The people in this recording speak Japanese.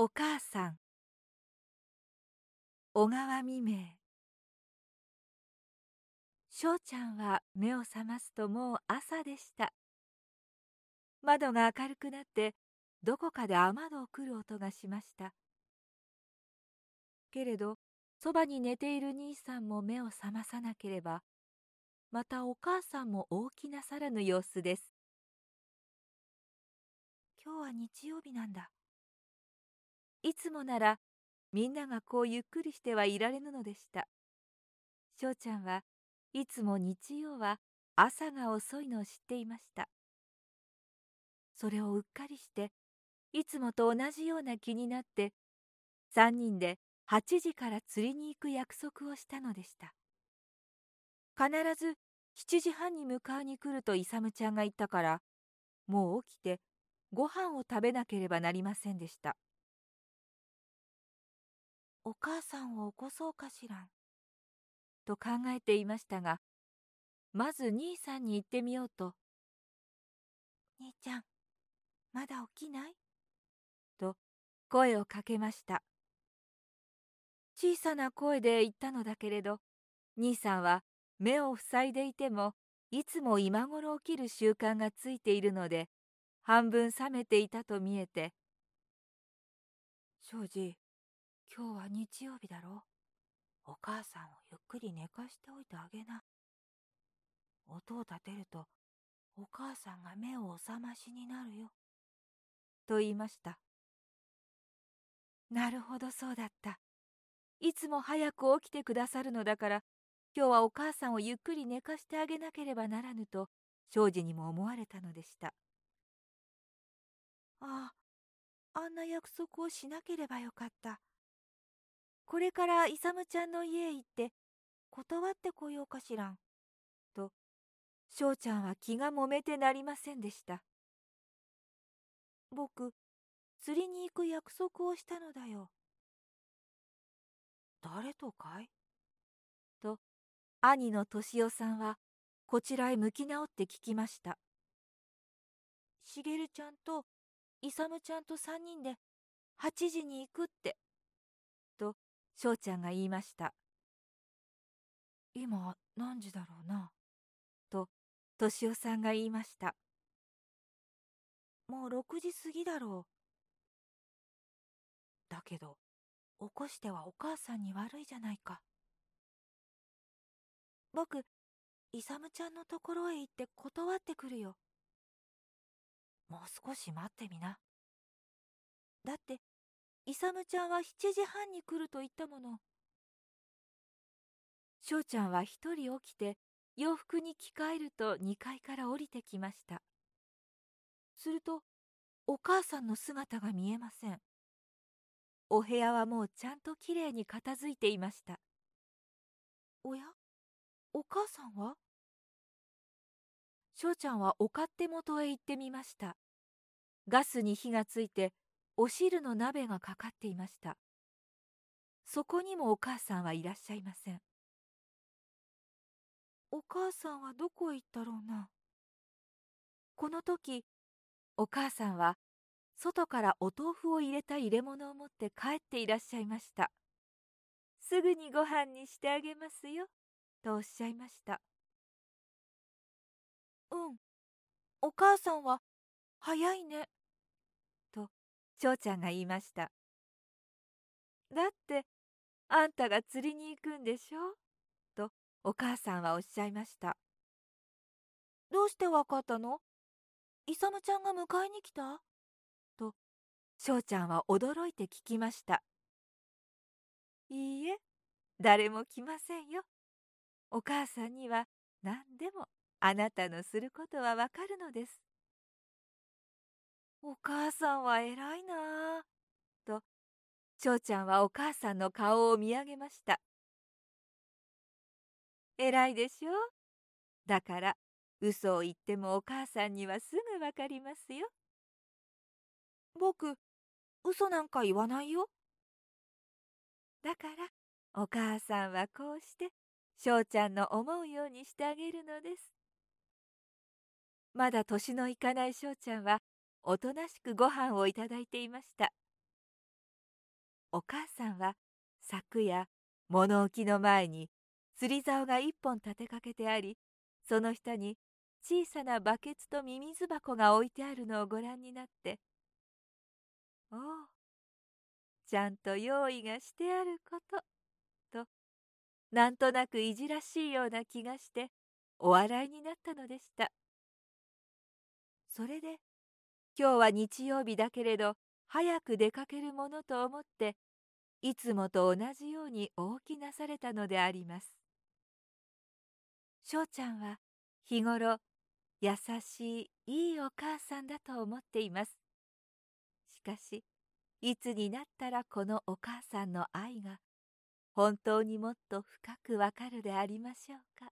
お母さん。小川未明翔ちゃんは目を覚ますともう朝でした。窓が明るくなってどこかで雨戸を来る音がしました。けれどそばに寝ている兄さんも目を覚まさなければまたお母さんも大きなさらぬ様子です。今日は日曜日なんだ。いつもならみんながこうゆっくりしてはいられぬのでした。翔ちゃんはいつも日曜は朝が遅いのを知っていました。それをうっかりしていつもと同じような気になって3人で8時から釣りに行く約束をしたのでした。必ず7時半に迎えに来ると勇ちゃんが言ったからもう起きてご飯を食べなければなりませんでした。お母さんを起こそうかしらん。と考えていましたが、まず兄さんに言ってみようと、兄ちゃん、まだ起きない？と声をかけました。小さな声で言ったのだけれど、兄さんは目を塞いでいても、いつも今頃起きる習慣がついているので、半分覚めていたと見えて、庄司、今日は日曜日だろ？お母さんをゆっくり寝かしておいてあげな。音を立てるとお母さんが目をお覚ましになるよ。と言いました。なるほどそうだった。いつも早く起きてくださるのだから今日はお母さんをゆっくり寝かしてあげなければならぬと庄司にも思われたのでした。ああ、あんな約束をしなければよかった。これから勇ちゃんの家へ行って断ってこようかしらん。と、翔ちゃんは気がもめてなりませんでした。僕、釣りに行く約束をしたのだよ。誰とかい？と、兄の敏夫さんはこちらへ向き直って聞きました。茂ちゃんと勇ちゃんと3人で8時に行くって。と翔ちゃんが言いました。今何時だろうな？と、敏夫さんが言いました。もう6時過ぎだろう。だけど、起こしてはお母さんに悪いじゃないか。僕、勇ちゃんのところへ行って断ってくるよ。もう少し待ってみな。だって、イサムちゃんは7時半に来ると言ったもの。翔ちゃんは一人起きて洋服に着替えると2階から降りてきました。するとお母さんの姿が見えません。お部屋はもうちゃんときれいに片付いていました。おや？お母さんは？翔ちゃんはお勝手元へ行ってみました。ガスに火がついてお汁の鍋がかかっていました。そこにもお母さんはいらっしゃいません。お母さんはどこへ行ったろうな。この時お母さんは外からお豆腐を入れた入れ物を持って帰っていらっしゃいました。すぐにご飯にしてあげますよ。とおっしゃいました。うん。お母さんは早いね。翔ちゃんが言いました。だって、あんたが釣りに行くんでしょ？とお母さんはおっしゃいました。どうしてわかったの？イサムちゃんが迎えに来た？と、翔ちゃんは驚いて聞きました。いいえ、誰も来ませんよ。お母さんには何でもあなたのすることはわかるのです。お母さんは偉いなぁ。と、翔ちゃんはお母さんの顔を見上げました。偉いでしょだから、嘘を言ってもお母さんにはすぐわかりますよ。僕、嘘なんか言わないよ。だから、お母さんはこうして、翔ちゃんの思うようにしてあげるのです。まだ年のいかない翔ちゃんは、おとなしくご飯をいただいていました。お母さんは昨夜物置の前に釣り竿が一本立てかけてありその下に小さなバケツとミミズ箱が置いてあるのをご覧になって「おおちゃんと用意がしてあること」となんとなくいじらしいような気がしてお笑いになったのでしたそれで今日は日曜日だけれど早く出かけるものと思っていつもと同じように大きなされたのであります。翔ちゃんは日頃優しいいいお母さんだと思っています。しかしいつになったらこのお母さんの愛が本当にもっと深くわかるでありましょうか。